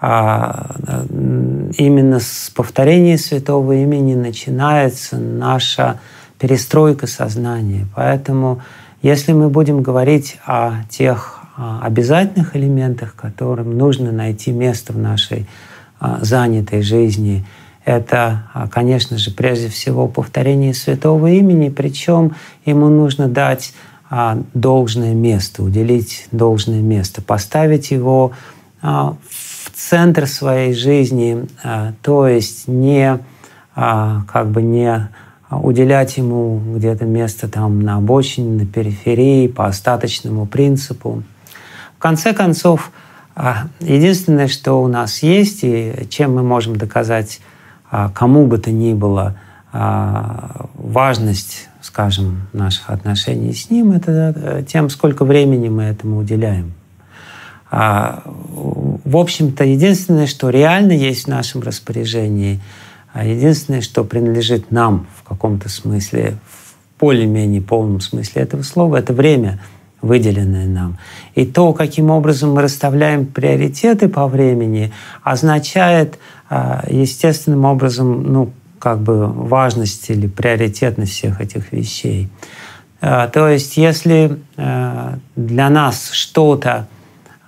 а, именно с повторения святого имени начинается наша перестройка сознания. Поэтому, если мы будем говорить о тех а, обязательных элементах, которым нужно найти место в нашей а, занятой жизни, это, конечно же, прежде всего повторение святого имени, причем ему нужно дать должное место, уделить должное место, поставить его в центр своей жизни, а, то есть не а, как бы не уделять ему где-то место там на обочине, на периферии, по остаточному принципу. В конце концов, а, единственное, что у нас есть, и чем мы можем доказать кому бы то ни было важность, скажем, наших отношений с ним, это э, тем, сколько времени мы этому уделяем. А, в общем-то, единственное, что реально есть в нашем распоряжении, а единственное, что принадлежит нам в каком-то смысле, в более-менее полном смысле этого слова, это время, выделенное нам. И то, каким образом мы расставляем приоритеты по времени, означает а, естественным образом, ну, как бы важность или приоритетность всех этих вещей. То есть, если для нас что-то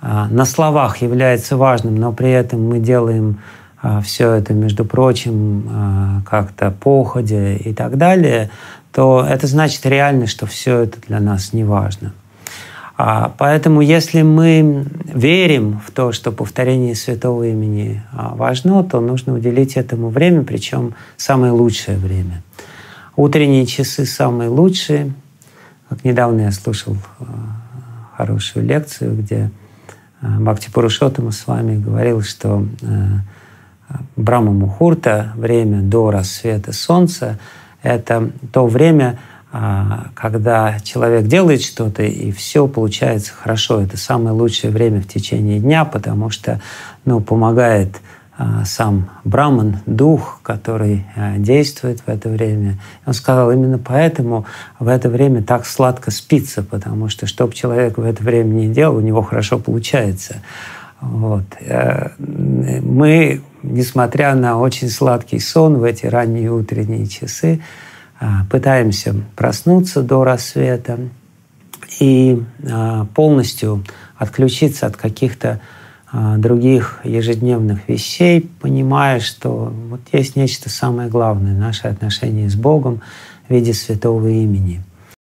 на словах является важным, но при этом мы делаем а, все это, между прочим, а, как-то походя и так далее, то это значит реально, что все это для нас не важно. Поэтому если мы верим в то, что повторение святого имени важно, то нужно уделить этому время, причем самое лучшее время. Утренние часы самые лучшие. Как недавно я слушал хорошую лекцию, где Бхакти Пурушоттама с вами говорил, что э, Брама Мухурта, время до рассвета солнца, это то время, а, когда человек делает что-то, и все получается хорошо. Это самое лучшее время в течение дня, потому что ну, помогает сам Браман, дух, который а, действует в это время. Он сказал, именно поэтому в это время так сладко спится, потому что, что бы человек в это время не делал, у него хорошо получается. Вот. Э, мы, несмотря на очень сладкий сон в эти ранние утренние часы, а, пытаемся проснуться до рассвета и полностью отключиться от каких-то а, других ежедневных вещей, понимая, что вот есть нечто самое главное, наши отношения с Богом в виде святого имени.